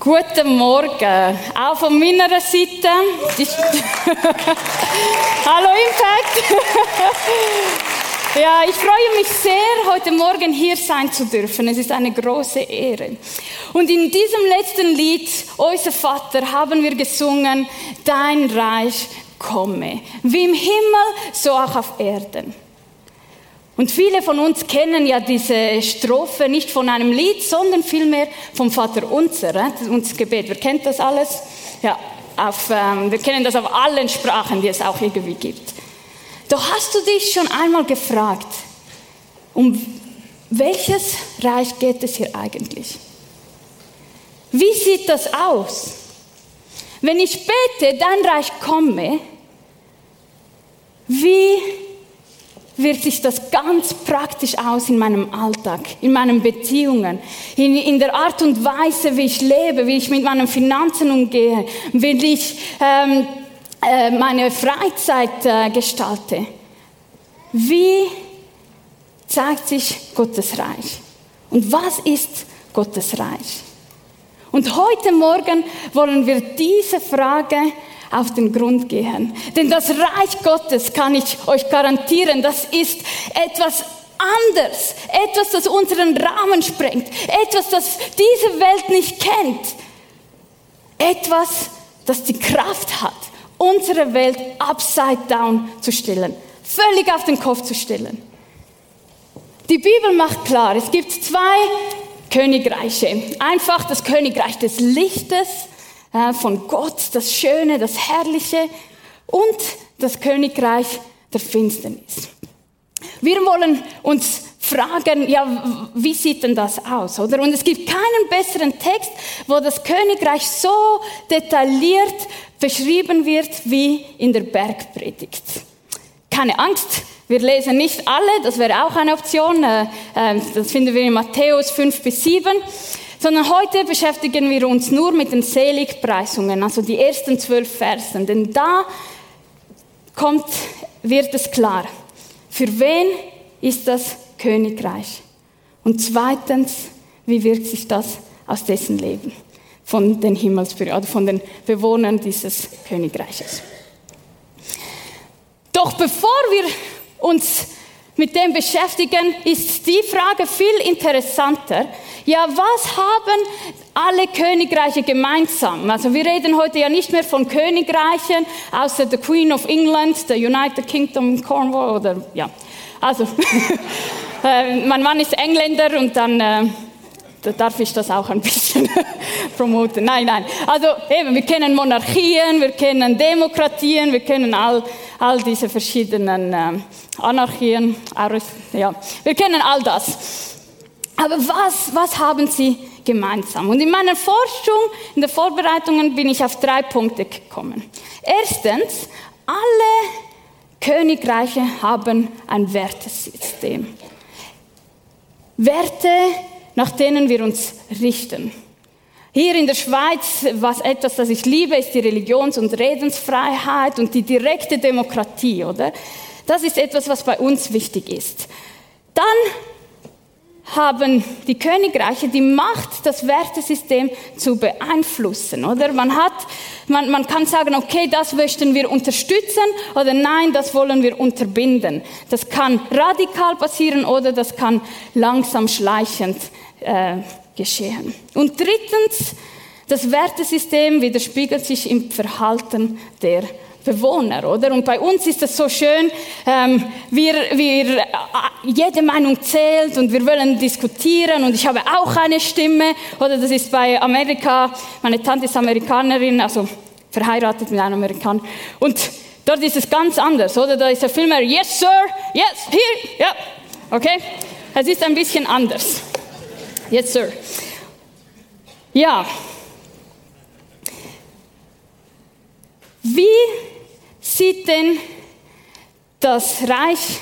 Guten Morgen, auch von meiner Seite. Hallo Impact. ja, ich freue mich sehr, heute Morgen hier sein zu dürfen. Es ist eine große Ehre. Und in diesem letzten Lied, Unser Vater, haben wir gesungen, Dein Reich komme. Wie im Himmel, so auch auf Erden. Und viele von uns kennen ja diese Strophe nicht von einem Lied, sondern vielmehr vom Vater Unser, unser Gebet. Wer kennt das alles? Ja, auf, ähm, wir kennen das auf allen Sprachen, die es auch irgendwie gibt. Doch hast du dich schon einmal gefragt, um welches Reich geht es hier eigentlich? Wie sieht das aus? Wenn ich bete, dein Reich komme, wie wirkt sich das ganz praktisch aus in meinem Alltag, in meinen Beziehungen, in, in der Art und Weise, wie ich lebe, wie ich mit meinen Finanzen umgehe, wie ich ähm, äh, meine Freizeit äh, gestalte. Wie zeigt sich Gottes Reich? Und was ist Gottes Reich? Und heute Morgen wollen wir diese Frage auf den Grund gehen. Denn das Reich Gottes, kann ich euch garantieren, das ist etwas anders, etwas, das unseren Rahmen sprengt, etwas, das diese Welt nicht kennt, etwas, das die Kraft hat, unsere Welt upside down zu stellen, völlig auf den Kopf zu stellen. Die Bibel macht klar, es gibt zwei Königreiche. Einfach das Königreich des Lichtes von Gott, das Schöne, das Herrliche und das Königreich der Finsternis. Wir wollen uns fragen, ja, wie sieht denn das aus, oder? Und es gibt keinen besseren Text, wo das Königreich so detailliert beschrieben wird wie in der Bergpredigt. Keine Angst, wir lesen nicht alle, das wäre auch eine Option. Äh, äh, das finden wir in Matthäus 5 bis 7 sondern heute beschäftigen wir uns nur mit den Seligpreisungen, also die ersten zwölf Versen. Denn da kommt, wird es klar, für wen ist das Königreich? Und zweitens, wie wirkt sich das aus dessen Leben? Von den Himmelsbürgern, von den Bewohnern dieses Königreiches. Doch bevor wir uns mit dem beschäftigen, ist die Frage viel interessanter. Ja, was haben alle Königreiche gemeinsam? Also wir reden heute ja nicht mehr von Königreichen, außer the Queen of England, the United Kingdom, Cornwall oder ja. Also, äh, mein Mann ist Engländer und dann äh, da darf ich das auch ein bisschen promoten. Nein, nein. Also eben, wir kennen Monarchien, wir kennen Demokratien, wir kennen all, all diese verschiedenen äh, Anarchien. Ja, wir kennen all das. Aber was, was haben sie gemeinsam? Und in meiner Forschung, in den Vorbereitungen bin ich auf drei Punkte gekommen. Erstens, alle Königreiche haben ein Wertesystem. Werte, nach denen wir uns richten. Hier in der Schweiz, was etwas, das ich liebe, ist die Religions- und Redensfreiheit und die direkte Demokratie, oder? Das ist etwas, was bei uns wichtig ist. Dann haben die Königreiche die Macht, das Wertesystem zu beeinflussen, oder? Man hat, man, man kann sagen, okay, das möchten wir unterstützen oder nein, das wollen wir unterbinden. Das kann radikal passieren oder das kann langsam schleichend äh, geschehen. Und drittens, das Wertesystem widerspiegelt sich im Verhalten der Bewohner, oder? Und bei uns ist es so schön, ähm, wir, wir, äh, jede Meinung zählt und wir wollen diskutieren und ich habe auch eine Stimme, oder das ist bei Amerika, meine Tante ist Amerikanerin, also verheiratet mit einem Amerikaner und dort ist es ganz anders, oder? Da ist er viel mehr, yes sir, yes, here, ja, okay? Es ist ein bisschen anders. Yes sir. Ja, Wie sieht denn das Reich,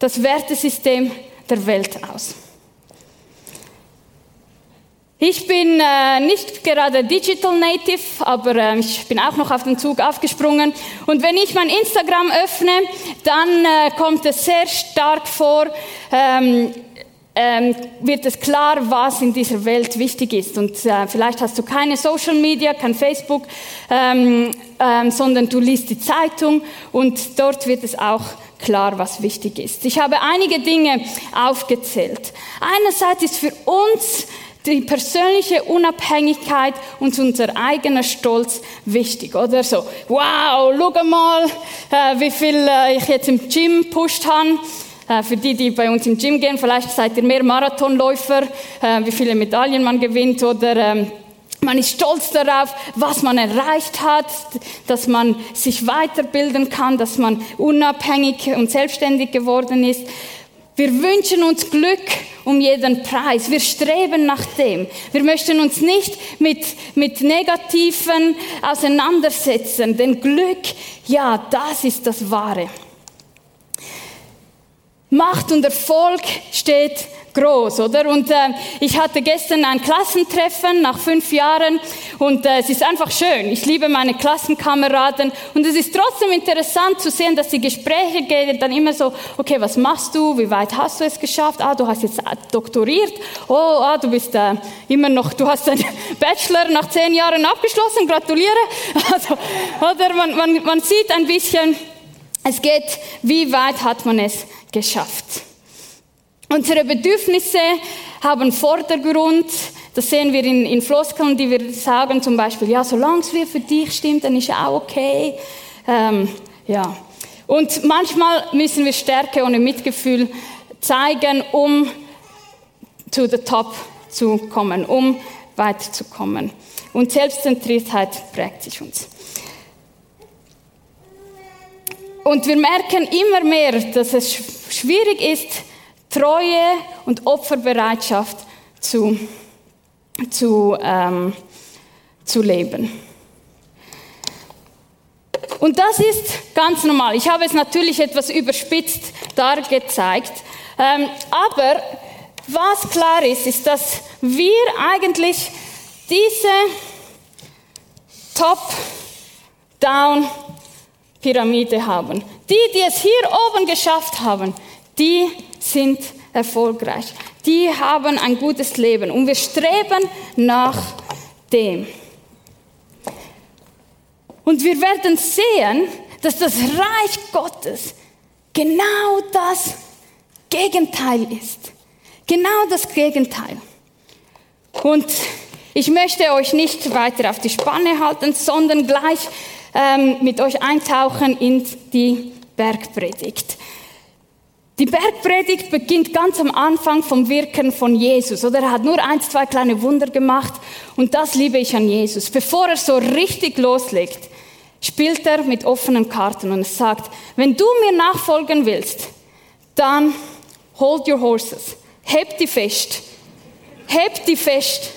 das Wertesystem der Welt aus? Ich bin äh, nicht gerade Digital Native, aber äh, ich bin auch noch auf den Zug aufgesprungen. Und wenn ich mein Instagram öffne, dann äh, kommt es sehr stark vor, ähm, ähm, wird es klar, was in dieser Welt wichtig ist. Und äh, vielleicht hast du keine Social Media, kein Facebook, ähm, ähm, sondern du liest die Zeitung und dort wird es auch klar, was wichtig ist. Ich habe einige Dinge aufgezählt. Einerseits ist für uns die persönliche Unabhängigkeit und unser eigener Stolz wichtig, oder so? Wow, schau mal, äh, wie viel äh, ich jetzt im Gym pusht habe. Äh, für die, die bei uns im Gym gehen, vielleicht seid ihr mehr Marathonläufer, äh, wie viele Medaillen man gewinnt oder ähm, man ist stolz darauf, was man erreicht hat, dass man sich weiterbilden kann, dass man unabhängig und selbstständig geworden ist. Wir wünschen uns Glück um jeden Preis. Wir streben nach dem. Wir möchten uns nicht mit, mit Negativen auseinandersetzen, denn Glück, ja, das ist das Wahre. Macht und Erfolg steht groß, oder? Und äh, ich hatte gestern ein Klassentreffen nach fünf Jahren und äh, es ist einfach schön. Ich liebe meine Klassenkameraden und es ist trotzdem interessant zu sehen, dass die Gespräche gehen dann immer so, okay, was machst du? Wie weit hast du es geschafft? Ah, du hast jetzt doktoriert. Oh, ah, du bist äh, immer noch, du hast deinen Bachelor nach zehn Jahren abgeschlossen. Gratuliere. Also, oder man, man, man sieht ein bisschen, es geht, wie weit hat man es geschafft. Unsere Bedürfnisse haben Vordergrund. Das sehen wir in, in Floskeln, die wir sagen, zum Beispiel, ja, solange es für dich stimmt, dann ist auch okay. Ähm, ja. Und manchmal müssen wir Stärke und Mitgefühl zeigen, um zu the top zu kommen, um weiterzukommen. Und Selbstzentriertheit prägt sich uns. Und wir merken immer mehr, dass es schwierig ist, Treue und Opferbereitschaft zu, zu, ähm, zu leben. Und das ist ganz normal. Ich habe es natürlich etwas überspitzt dargezeigt. Ähm, aber was klar ist, ist, dass wir eigentlich diese Top-Down-Pyramide haben. Die, die es hier oben geschafft haben, die sind erfolgreich. Die haben ein gutes Leben und wir streben nach dem. Und wir werden sehen, dass das Reich Gottes genau das Gegenteil ist. Genau das Gegenteil. Und ich möchte euch nicht weiter auf die Spanne halten, sondern gleich ähm, mit euch eintauchen in die Bergpredigt. Die Bergpredigt beginnt ganz am Anfang vom Wirken von Jesus, oder? Er hat nur ein, zwei kleine Wunder gemacht und das liebe ich an Jesus. Bevor er so richtig loslegt, spielt er mit offenen Karten und sagt, wenn du mir nachfolgen willst, dann hold your horses, heb die fest, heb die fest,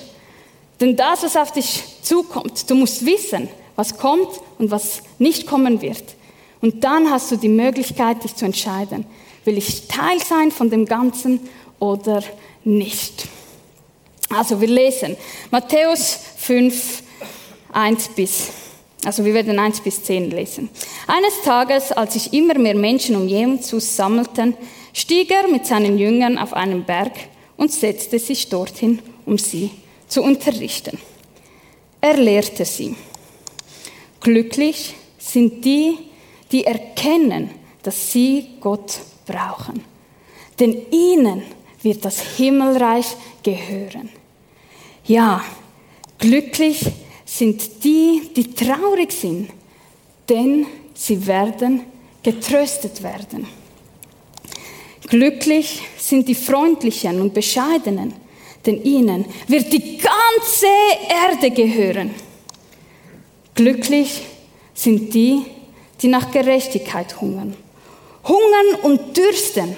denn das, was auf dich zukommt, du musst wissen, was kommt und was nicht kommen wird. Und dann hast du die Möglichkeit, dich zu entscheiden. Will ich Teil sein von dem Ganzen oder nicht? Also wir lesen Matthäus 5, 1 bis, also wir werden 1 bis 10 lesen. Eines Tages, als sich immer mehr Menschen um Jesus sammelten, stieg er mit seinen Jüngern auf einen Berg und setzte sich dorthin, um sie zu unterrichten. Er lehrte sie. Glücklich sind die, die erkennen, dass sie Gott brauchen. Denn ihnen wird das Himmelreich gehören. Ja, glücklich sind die, die traurig sind, denn sie werden getröstet werden. Glücklich sind die Freundlichen und Bescheidenen, denn ihnen wird die ganze Erde gehören. Glücklich sind die, die nach Gerechtigkeit hungern hungern und dürsten,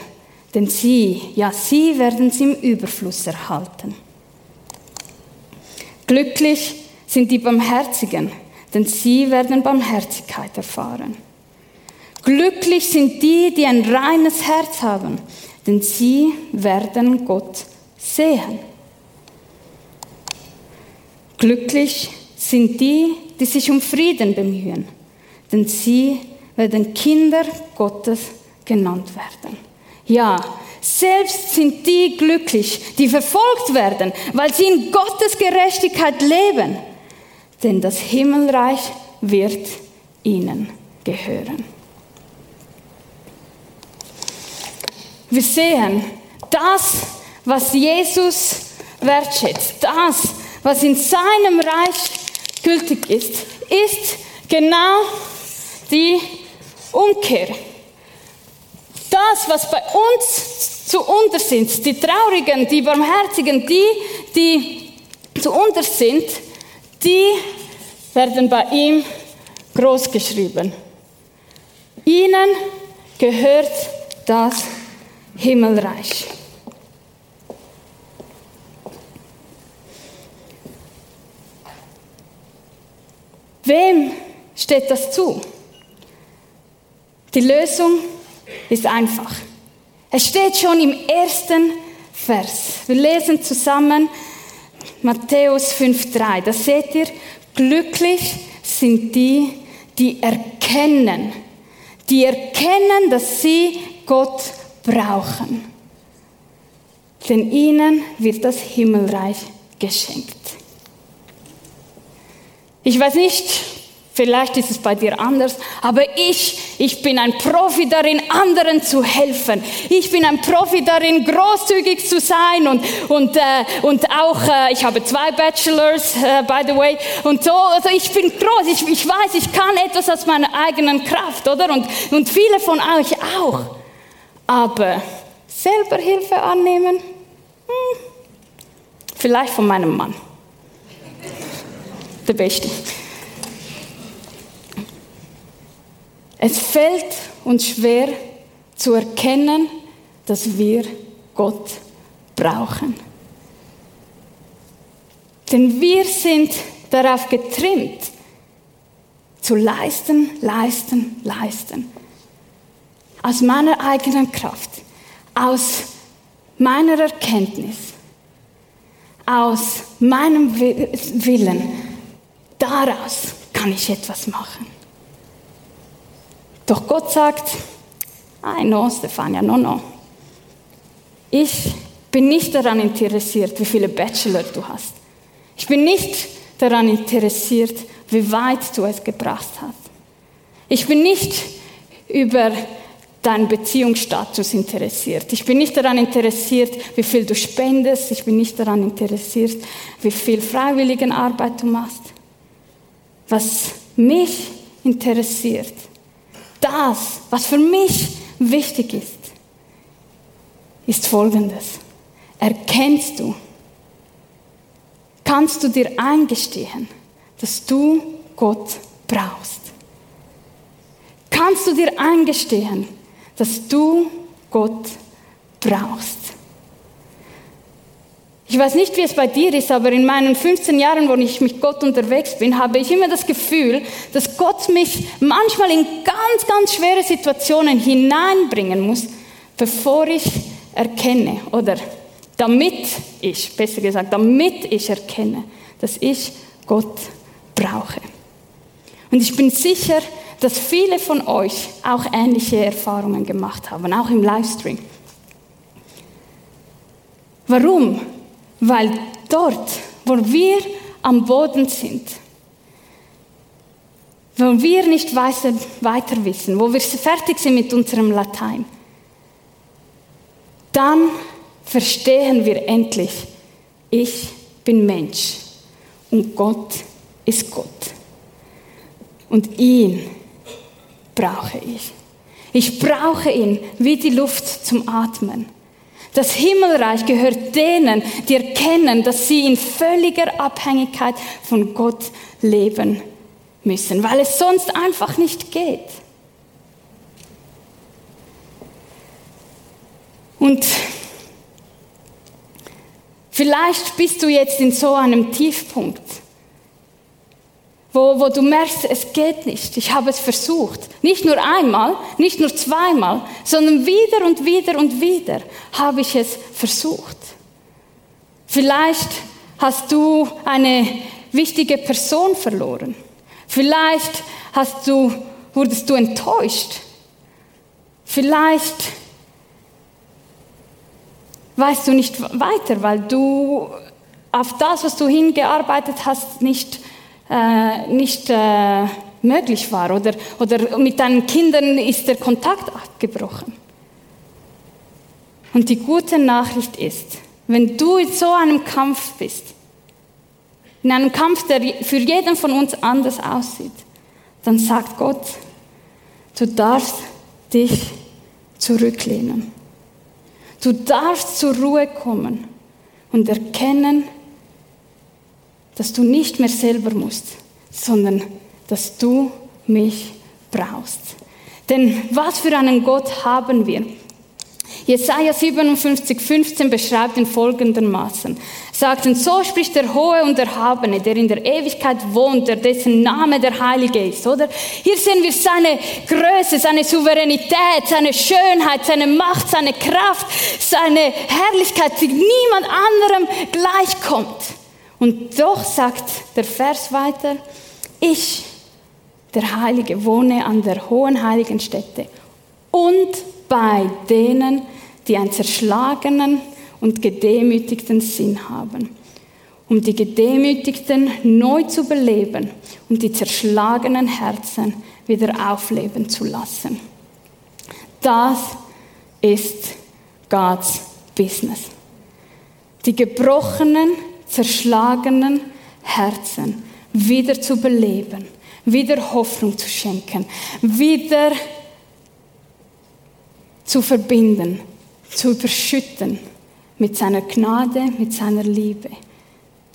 denn sie, ja, sie werden sie im Überfluss erhalten. Glücklich sind die Barmherzigen, denn sie werden Barmherzigkeit erfahren. Glücklich sind die, die ein reines Herz haben, denn sie werden Gott sehen. Glücklich sind die, die sich um Frieden bemühen, denn sie werden Kinder Gottes genannt werden. Ja, Selbst sind die glücklich, die verfolgt werden, weil sie in Gottes Gerechtigkeit leben. Denn das Himmelreich wird ihnen gehören. Wir sehen, das, was Jesus wertschätzt, das, was in seinem Reich gültig ist, ist genau die Umkehr. Das, was bei uns zu unter sind, die Traurigen, die Barmherzigen, die, die zu unter sind, die werden bei ihm groß geschrieben. Ihnen gehört das Himmelreich. Wem steht das zu? Die Lösung ist einfach. Es steht schon im ersten Vers. Wir lesen zusammen Matthäus 5.3. Da seht ihr, glücklich sind die, die erkennen, die erkennen, dass sie Gott brauchen. Denn ihnen wird das Himmelreich geschenkt. Ich weiß nicht, vielleicht ist es bei dir anders, aber ich, ich bin ein Profi darin, anderen zu helfen. Ich bin ein Profi darin, großzügig zu sein und, und, äh, und auch, äh, ich habe zwei Bachelors, äh, by the way, und so, also ich bin groß, ich, ich weiß, ich kann etwas aus meiner eigenen Kraft, oder? Und, und viele von euch auch. Aber selber Hilfe annehmen, hm, vielleicht von meinem Mann der Beste. Es fällt uns schwer zu erkennen, dass wir Gott brauchen. Denn wir sind darauf getrimmt, zu leisten, leisten, leisten. Aus meiner eigenen Kraft, aus meiner Erkenntnis, aus meinem Willen, daraus kann ich etwas machen. Doch Gott sagt, I know, Stefania, no, no. Ich bin nicht daran interessiert, wie viele Bachelor du hast. Ich bin nicht daran interessiert, wie weit du es gebracht hast. Ich bin nicht über deinen Beziehungsstatus interessiert. Ich bin nicht daran interessiert, wie viel du spendest. Ich bin nicht daran interessiert, wie viel Freiwilligenarbeit du machst. Was mich interessiert, das, was für mich wichtig ist, ist Folgendes. Erkennst du, kannst du dir eingestehen, dass du Gott brauchst? Kannst du dir eingestehen, dass du Gott brauchst? Ich weiß nicht, wie es bei dir ist, aber in meinen 15 Jahren, wo ich mit Gott unterwegs bin, habe ich immer das Gefühl, dass Gott mich manchmal in ganz, ganz schwere Situationen hineinbringen muss, bevor ich erkenne oder damit ich, besser gesagt, damit ich erkenne, dass ich Gott brauche. Und ich bin sicher, dass viele von euch auch ähnliche Erfahrungen gemacht haben, auch im Livestream. Warum? Weil dort, wo wir am Boden sind, wo wir nicht weiter wissen, wo wir fertig sind mit unserem Latein, dann verstehen wir endlich, ich bin Mensch und Gott ist Gott. Und ihn brauche ich. Ich brauche ihn wie die Luft zum Atmen. Das Himmelreich gehört denen, die erkennen, dass sie in völliger Abhängigkeit von Gott leben müssen, weil es sonst einfach nicht geht. Und vielleicht bist du jetzt in so einem Tiefpunkt wo, wo du merkst, es geht nicht. Ich habe es versucht. Nicht nur einmal, nicht nur zweimal, sondern wieder und wieder und wieder habe ich es versucht. Vielleicht hast du eine wichtige Person verloren. Vielleicht hast du, wurdest du enttäuscht. Vielleicht weißt du nicht weiter, weil du auf das, was du hingearbeitet hast, nicht, äh, nicht äh, möglich war oder, oder mit deinen Kindern ist der Kontakt abgebrochen. Und die gute Nachricht ist, wenn du in so einem Kampf bist, in einem Kampf, der für jeden von uns anders aussieht, dann sagt Gott, du darfst dich zurücklehnen. Du darfst zur Ruhe kommen und erkennen, dass du nicht mehr selber musst, sondern dass du mich brauchst. Denn was für einen Gott haben wir? Jesaja 57, 15 beschreibt in folgendermaßen. Sagt, und so spricht der Hohe und Erhabene, der in der Ewigkeit wohnt, der dessen Name der Heilige ist, oder? Hier sehen wir seine Größe, seine Souveränität, seine Schönheit, seine Macht, seine Kraft, seine Herrlichkeit, die niemand anderem gleichkommt. Und doch sagt der Vers weiter, ich, der Heilige, wohne an der hohen heiligen Stätte und bei denen, die einen zerschlagenen und gedemütigten Sinn haben, um die Gedemütigten neu zu beleben und die zerschlagenen Herzen wieder aufleben zu lassen. Das ist Gottes Business. Die gebrochenen, zerschlagenen Herzen wieder zu beleben, wieder Hoffnung zu schenken, wieder zu verbinden, zu überschütten mit seiner Gnade, mit seiner Liebe.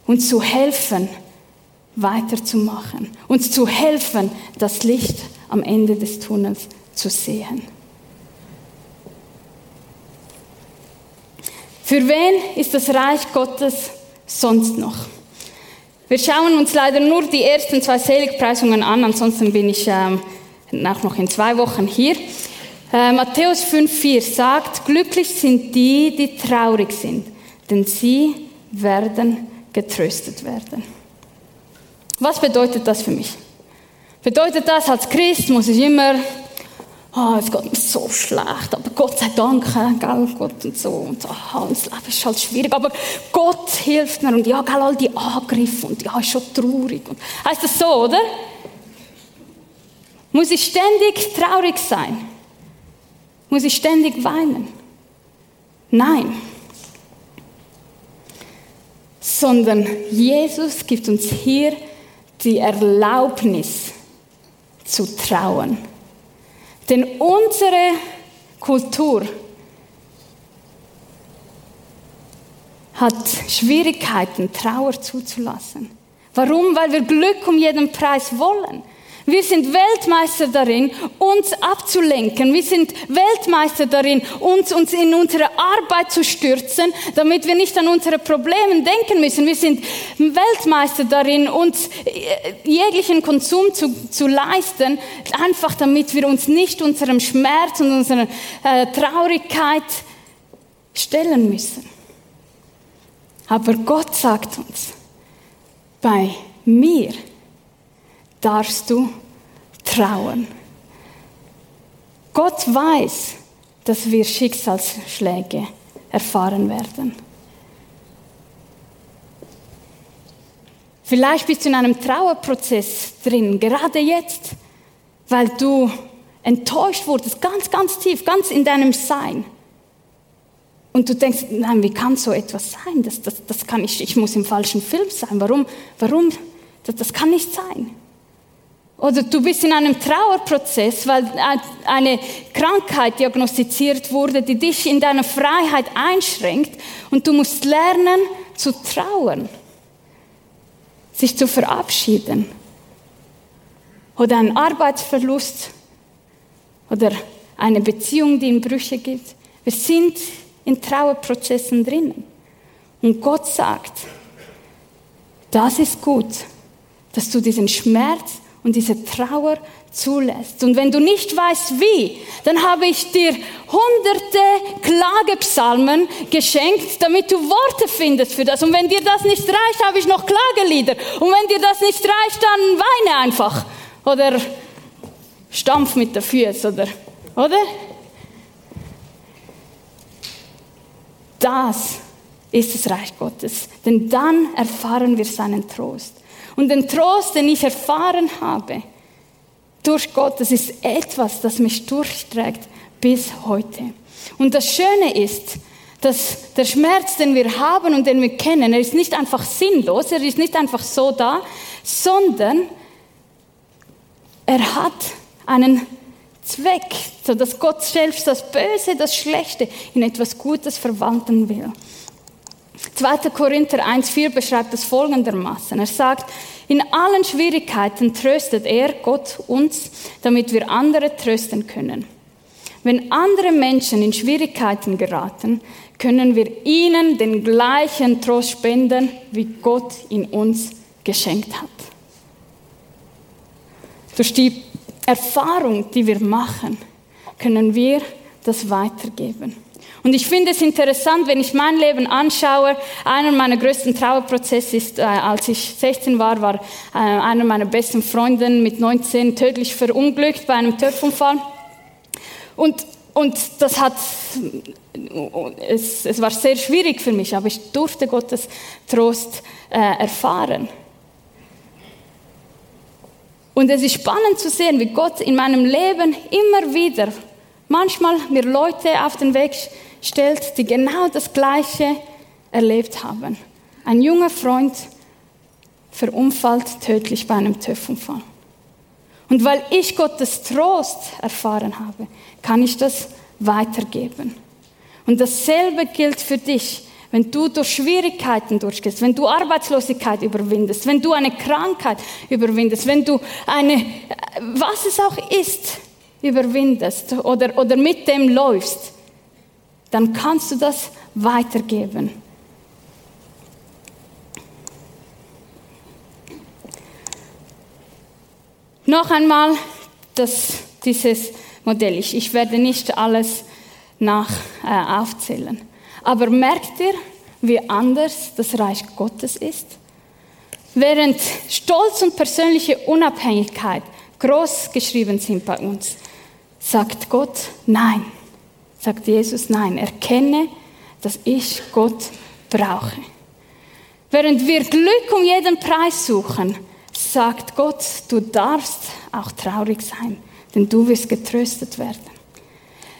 Uns zu helfen, weiterzumachen. Uns zu helfen, das Licht am Ende des Tunnels zu sehen. Für wen ist das Reich Gottes sonst noch? Wir schauen uns leider nur die ersten zwei Seligpreisungen an, ansonsten bin ich ähm, auch noch in zwei Wochen hier. Äh, Matthäus 5,4 sagt, glücklich sind die, die traurig sind, denn sie werden getröstet werden. Was bedeutet das für mich? Bedeutet das, als Christ muss ich immer, oh, es geht mir so schlecht, aber Gott sei Dank, gell, Gott und so, und aha, das Leben ist halt schwierig, aber Gott hilft mir und ja, gell, all die Angriffe und ja, ist schon traurig. Heißt das so, oder? Muss ich ständig traurig sein? Muss ich ständig weinen? Nein. Sondern Jesus gibt uns hier die Erlaubnis zu trauen. Denn unsere Kultur hat Schwierigkeiten, Trauer zuzulassen. Warum? Weil wir Glück um jeden Preis wollen. Wir sind Weltmeister darin, uns abzulenken. Wir sind Weltmeister darin, uns, uns in unsere Arbeit zu stürzen, damit wir nicht an unsere Probleme denken müssen. Wir sind Weltmeister darin, uns äh, jeglichen Konsum zu, zu leisten, einfach damit wir uns nicht unserem Schmerz und unserer äh, Traurigkeit stellen müssen. Aber Gott sagt uns, bei mir darfst du trauen. Gott weiß, dass wir Schicksalsschläge erfahren werden. Vielleicht bist du in einem Trauerprozess drin, gerade jetzt, weil du enttäuscht wurdest, ganz, ganz tief, ganz in deinem Sein. Und du denkst, nein, wie kann so etwas sein? Das, das, das kann ich, ich muss im falschen Film sein. Warum? Warum? Das, das kann nicht sein. Oder du bist in einem Trauerprozess, weil eine Krankheit diagnostiziert wurde, die dich in deiner Freiheit einschränkt und du musst lernen zu trauern, sich zu verabschieden. Oder ein Arbeitsverlust oder eine Beziehung, die in Brüche gibt. Wir sind in Trauerprozessen drinnen. Und Gott sagt, das ist gut, dass du diesen Schmerz und diese Trauer zulässt. Und wenn du nicht weißt wie, dann habe ich dir hunderte Klagepsalmen geschenkt, damit du Worte findest für das. Und wenn dir das nicht reicht, habe ich noch Klagelieder. Und wenn dir das nicht reicht, dann weine einfach. Oder stampf mit der Füße, oder? Oder? das ist das Reich Gottes. Denn dann erfahren wir seinen Trost. Und den Trost, den ich erfahren habe durch Gott, das ist etwas, das mich durchträgt bis heute. Und das Schöne ist, dass der Schmerz, den wir haben und den wir kennen, er ist nicht einfach sinnlos, er ist nicht einfach so da, sondern er hat einen Zweck, so dass Gott selbst das Böse, das Schlechte in etwas Gutes verwandeln will. 2. Korinther 1,4 beschreibt das folgendermaßen. Er sagt, in allen Schwierigkeiten tröstet er, Gott, uns, damit wir andere trösten können. Wenn andere Menschen in Schwierigkeiten geraten, können wir ihnen den gleichen Trost spenden, wie Gott ihn uns geschenkt hat. Durch die Erfahrung, die wir machen, können wir das weitergeben. Und ich finde es interessant, wenn ich mein Leben anschaue, einer meiner größten Trauerprozesse ist, äh, als ich 16 war, war äh, einer meiner besten Freunde mit 19 tödlich verunglückt bei einem Töpfunfall. Und, und das hat, es, es war sehr schwierig für mich, aber ich durfte Gottes Trost äh, erfahren. Und es ist spannend zu sehen, wie Gott in meinem Leben immer wieder manchmal mir Leute auf den Weg stellt, die genau das Gleiche erlebt haben. Ein junger Freund verunfallt tödlich bei einem TÜV-Unfall. Und weil ich Gottes Trost erfahren habe, kann ich das weitergeben. Und dasselbe gilt für dich, wenn du durch Schwierigkeiten durchgehst, wenn du Arbeitslosigkeit überwindest, wenn du eine Krankheit überwindest, wenn du eine, was es auch ist, überwindest oder, oder mit dem läufst, dann kannst du das weitergeben. Noch einmal das, dieses Modell. Ich, ich werde nicht alles nach äh, aufzählen. Aber merkt ihr, wie anders das Reich Gottes ist? Während Stolz und persönliche Unabhängigkeit groß geschrieben sind bei uns, sagt Gott nein sagt Jesus, nein, erkenne, dass ich Gott brauche. Während wir Glück um jeden Preis suchen, sagt Gott, du darfst auch traurig sein, denn du wirst getröstet werden.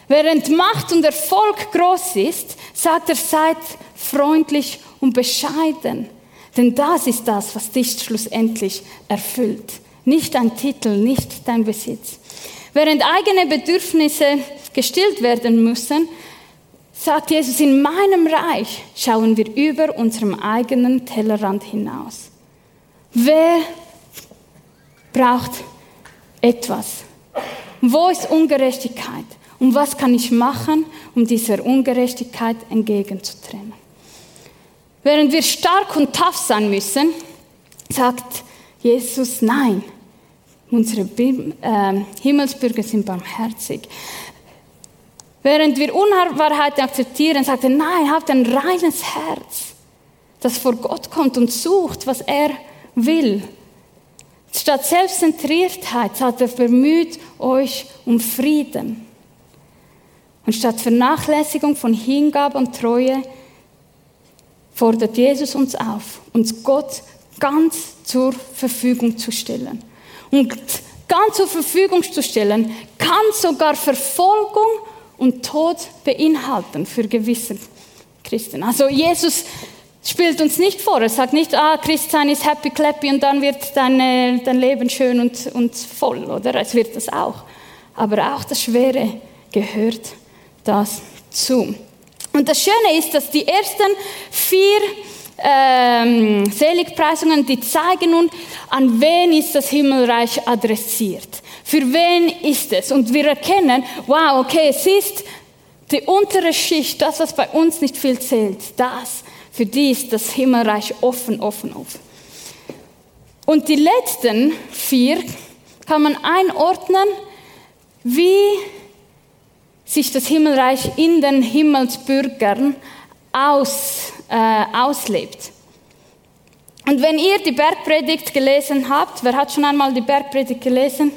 Während Macht und Erfolg groß ist, sagt er, seid freundlich und bescheiden, denn das ist das, was dich schlussendlich erfüllt. Nicht dein Titel, nicht dein Besitz. Während eigene Bedürfnisse gestillt werden müssen, sagt Jesus, in meinem Reich schauen wir über unserem eigenen Tellerrand hinaus. Wer braucht etwas? Wo ist Ungerechtigkeit? Und was kann ich machen, um dieser Ungerechtigkeit entgegenzutreten? Während wir stark und tough sein müssen, sagt Jesus, nein, unsere äh, Himmelsbürger sind barmherzig. Während wir Unwahrheit akzeptieren, sagt er, nein, habt ein reines Herz, das vor Gott kommt und sucht, was er will. Statt Selbstzentriertheit sagt er, bemüht euch um Frieden. Und statt Vernachlässigung von Hingabe und Treue fordert Jesus uns auf, uns Gott ganz zur Verfügung zu stellen. Und ganz zur Verfügung zu stellen, kann sogar Verfolgung und Tod beinhalten für gewisse Christen. Also Jesus spielt uns nicht vor. Er sagt nicht, ah, Christsein ist happy clappy und dann wird dein, dein Leben schön und, und voll, oder? Es wird das auch. Aber auch das Schwere gehört das zu. Und das Schöne ist, dass die ersten vier ähm, Seligpreisungen, die zeigen nun, an wen ist das Himmelreich adressiert. Für wen ist es? Und wir erkennen, wow, okay, es ist die untere Schicht, das, was bei uns nicht viel zählt, das, für die ist das Himmelreich offen, offen, offen. Und die letzten vier kann man einordnen, wie sich das Himmelreich in den Himmelsbürgern aus, äh, auslebt. Und wenn ihr die Bergpredigt gelesen habt, wer hat schon einmal die Bergpredigt gelesen?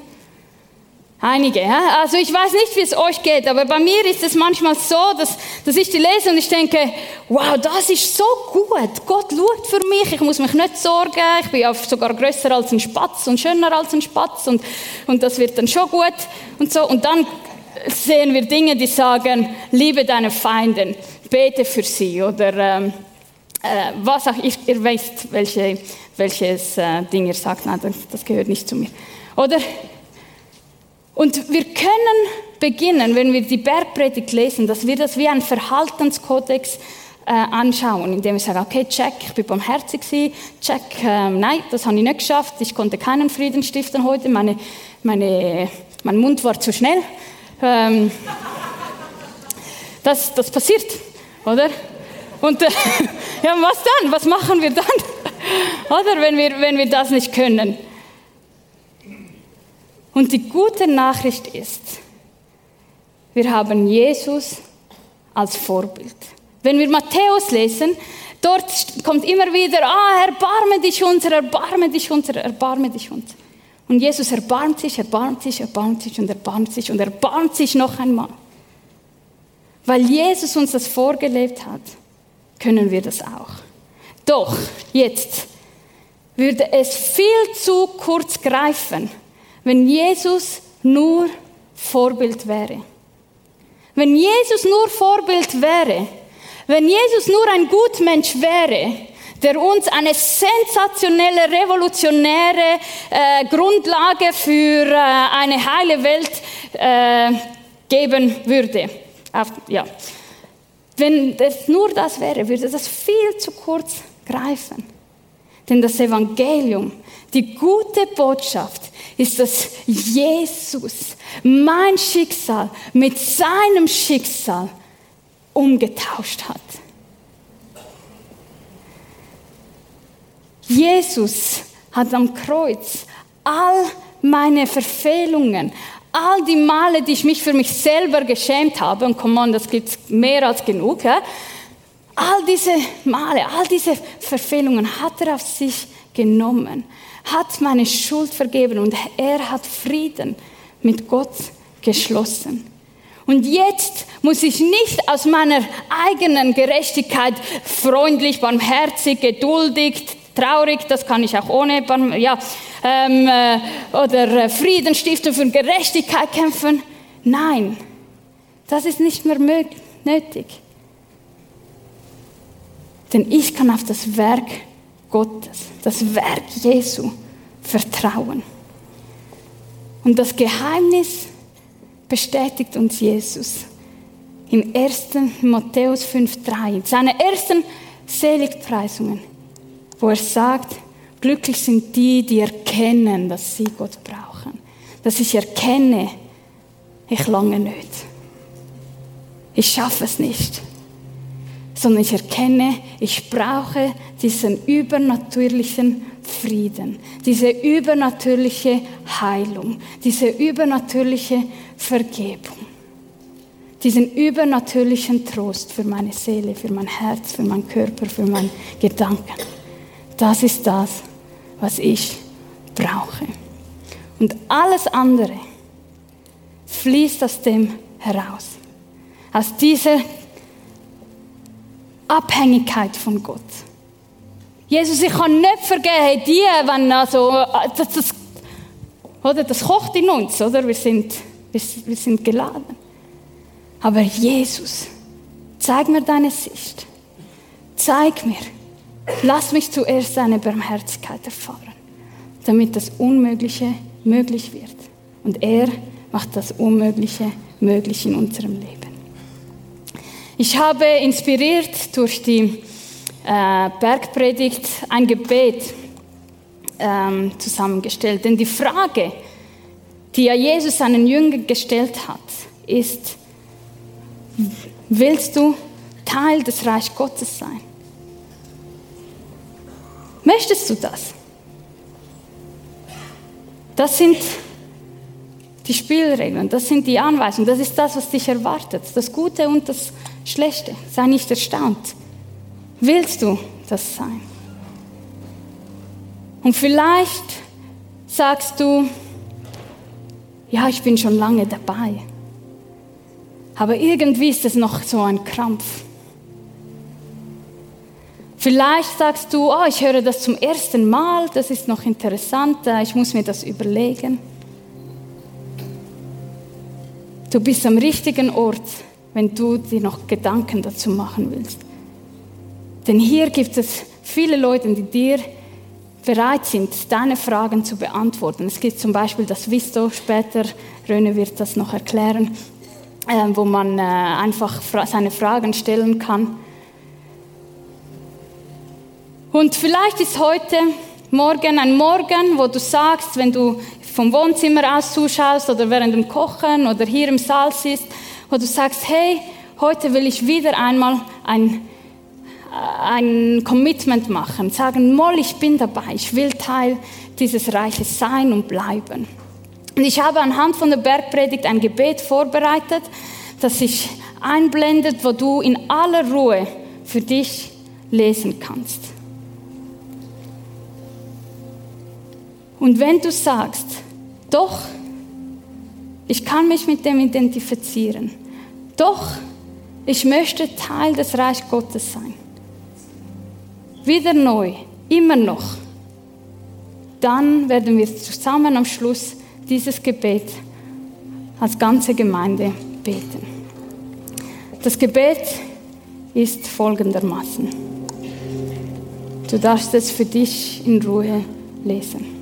Einige. Ja? Also ich weiß nicht, wie es euch geht, aber bei mir ist es manchmal so, dass, dass ich die lese und ich denke, wow, das ist so gut. Gott schaut für mich, ich muss mich nicht sorgen, ich bin sogar größer als ein Spatz und schöner als ein Spatz und, und das wird dann schon gut und so. Und dann sehen wir Dinge, die sagen, liebe deine Feinden, bete für sie oder ähm, äh, was auch, ich, ihr wisst, welche, welches äh, Ding ihr sagt, nein, das, das gehört nicht zu mir. Oder und wir können beginnen, wenn wir die Bergpredigt lesen, dass wir das wie ein Verhaltenskodex äh, anschauen, indem wir sagen, okay, check, ich bin barmherzig gewesen, check, äh, nein, das habe ich nicht geschafft, ich konnte keinen Frieden stiften heute, meine, meine, mein Mund war zu schnell. Ähm, das, das passiert, oder? Und äh, ja, was dann? Was machen wir dann? oder wenn wir, wenn wir das nicht können? Und die gute Nachricht ist, wir haben Jesus als Vorbild. Wenn wir Matthäus lesen, dort kommt immer wieder, ah, erbarme dich unser, erbarme dich unser, erbarme dich unser. Und Jesus erbarmt sich, erbarmt sich, erbarmt sich und erbarmt sich und erbarmt sich noch einmal. Weil Jesus uns das vorgelebt hat, können wir das auch. Doch jetzt würde es viel zu kurz greifen, wenn Jesus nur Vorbild wäre. Wenn Jesus nur Vorbild wäre, wenn Jesus nur ein Gutmensch wäre, der uns eine sensationelle, revolutionäre äh, Grundlage für äh, eine heile Welt äh, geben würde. Auf, ja. Wenn es nur das wäre, würde das viel zu kurz greifen. Denn das Evangelium, die gute Botschaft, ist, dass Jesus mein Schicksal mit seinem Schicksal umgetauscht hat. Jesus hat am Kreuz all meine Verfehlungen, all die Male, die ich mich für mich selber geschämt habe, und komm on, das gibt's mehr als genug, ja? all diese Male, all diese Verfehlungen hat er auf sich genommen hat meine Schuld vergeben und er hat Frieden mit Gott geschlossen. Und jetzt muss ich nicht aus meiner eigenen Gerechtigkeit freundlich, barmherzig, geduldig, traurig, das kann ich auch ohne, ja, ähm, äh, oder äh, Frieden stiften für Gerechtigkeit kämpfen. Nein, das ist nicht mehr nötig. Denn ich kann auf das Werk Gottes, das Werk Jesu vertrauen. Und das Geheimnis bestätigt uns Jesus im 1. Matthäus 5,3, in seiner ersten Seligpreisungen, wo er sagt, glücklich sind die, die erkennen, dass sie Gott brauchen. Dass ich erkenne, ich lange nicht. Ich schaffe es nicht sondern ich erkenne, ich brauche diesen übernatürlichen Frieden, diese übernatürliche Heilung, diese übernatürliche Vergebung, diesen übernatürlichen Trost für meine Seele, für mein Herz, für meinen Körper, für meinen Gedanken. Das ist das, was ich brauche. Und alles andere fließt aus dem heraus. Aus dieser Abhängigkeit von Gott. Jesus, ich kann nicht vergeben, die, wenn also, das, das, oder, das kocht in uns, oder? Wir sind, wir, wir sind geladen. Aber Jesus, zeig mir deine Sicht. Zeig mir. Lass mich zuerst deine Barmherzigkeit erfahren, damit das Unmögliche möglich wird. Und er macht das Unmögliche möglich in unserem Leben. Ich habe inspiriert durch die äh, Bergpredigt ein Gebet ähm, zusammengestellt. Denn die Frage, die ja Jesus seinen Jüngern gestellt hat, ist, willst du Teil des Reich Gottes sein? Möchtest du das? Das sind die Spielregeln, das sind die Anweisungen, das ist das, was dich erwartet, das Gute und das Schlechte. Sei nicht erstaunt. Willst du das sein? Und vielleicht sagst du, ja, ich bin schon lange dabei. Aber irgendwie ist es noch so ein Krampf. Vielleicht sagst du, oh, ich höre das zum ersten Mal, das ist noch interessant, ich muss mir das überlegen. Du bist am richtigen Ort, wenn du dir noch Gedanken dazu machen willst. Denn hier gibt es viele Leute, die dir bereit sind, deine Fragen zu beantworten. Es gibt zum Beispiel das Visto, später, Röne wird das noch erklären, äh, wo man äh, einfach seine Fragen stellen kann. Und vielleicht ist heute Morgen ein Morgen, wo du sagst, wenn du vom Wohnzimmer aus zuschaust oder während dem Kochen oder hier im Saal siehst, wo du sagst, hey, heute will ich wieder einmal ein, ein Commitment machen, sagen, Moll, ich bin dabei, ich will Teil dieses Reiches sein und bleiben. Und ich habe anhand von der Bergpredigt ein Gebet vorbereitet, das sich einblendet, wo du in aller Ruhe für dich lesen kannst. Und wenn du sagst, doch, ich kann mich mit dem identifizieren. Doch, ich möchte Teil des Reich Gottes sein. Wieder neu, immer noch. Dann werden wir zusammen am Schluss dieses Gebet als ganze Gemeinde beten. Das Gebet ist folgendermaßen. Du darfst es für dich in Ruhe lesen.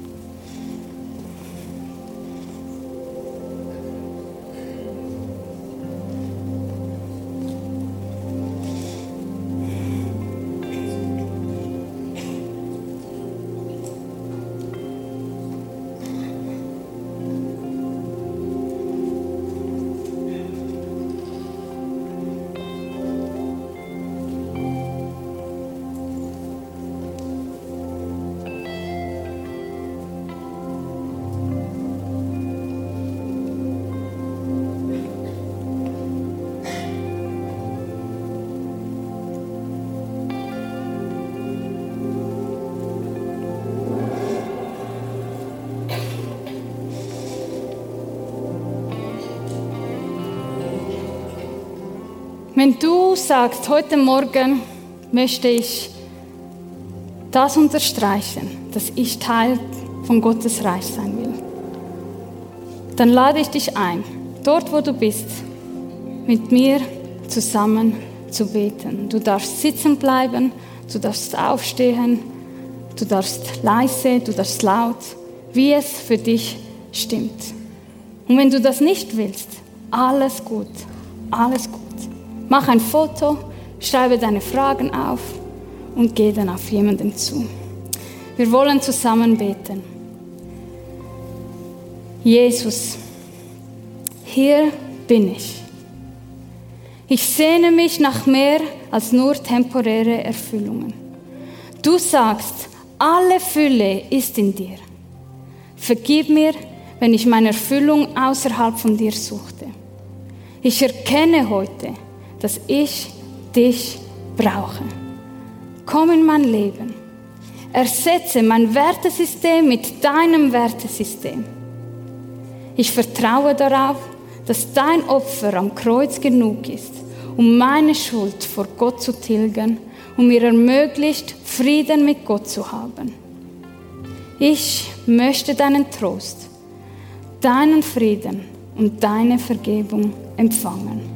Wenn du sagst, heute Morgen möchte ich das unterstreichen, dass ich Teil von Gottes Reich sein will, dann lade ich dich ein, dort wo du bist, mit mir zusammen zu beten. Du darfst sitzen bleiben, du darfst aufstehen, du darfst leise, du darfst laut, wie es für dich stimmt. Und wenn du das nicht willst, alles gut, alles gut. Mach ein Foto, schreibe deine Fragen auf und geh dann auf jemanden zu. Wir wollen zusammen beten. Jesus, hier bin ich. Ich sehne mich nach mehr als nur temporäre Erfüllungen. Du sagst, alle Fülle ist in dir. Vergib mir, wenn ich meine Erfüllung außerhalb von dir suchte. Ich erkenne heute, dass ich dich brauche. Komm in mein Leben. Ersetze mein Wertesystem mit deinem Wertesystem. Ich vertraue darauf, dass dein Opfer am Kreuz genug ist, um meine Schuld vor Gott zu tilgen und mir ermöglicht, Frieden mit Gott zu haben. Ich möchte deinen Trost, deinen Frieden und deine Vergebung empfangen.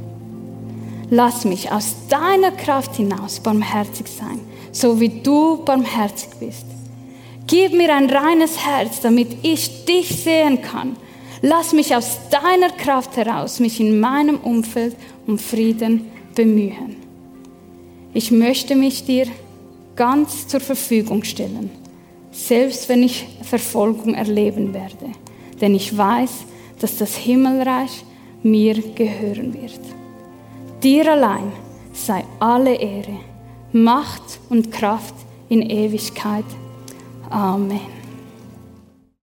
Lass mich aus deiner Kraft hinaus barmherzig sein, so wie du barmherzig bist. Gib mir ein reines Herz, damit ich dich sehen kann. Lass mich aus deiner Kraft heraus mich in meinem Umfeld um Frieden bemühen. Ich möchte mich dir ganz zur Verfügung stellen, selbst wenn ich Verfolgung erleben werde, denn ich weiß, dass das Himmelreich mir gehören wird. Dir allein sei alle Ehre, Macht und Kraft in Ewigkeit. Amen.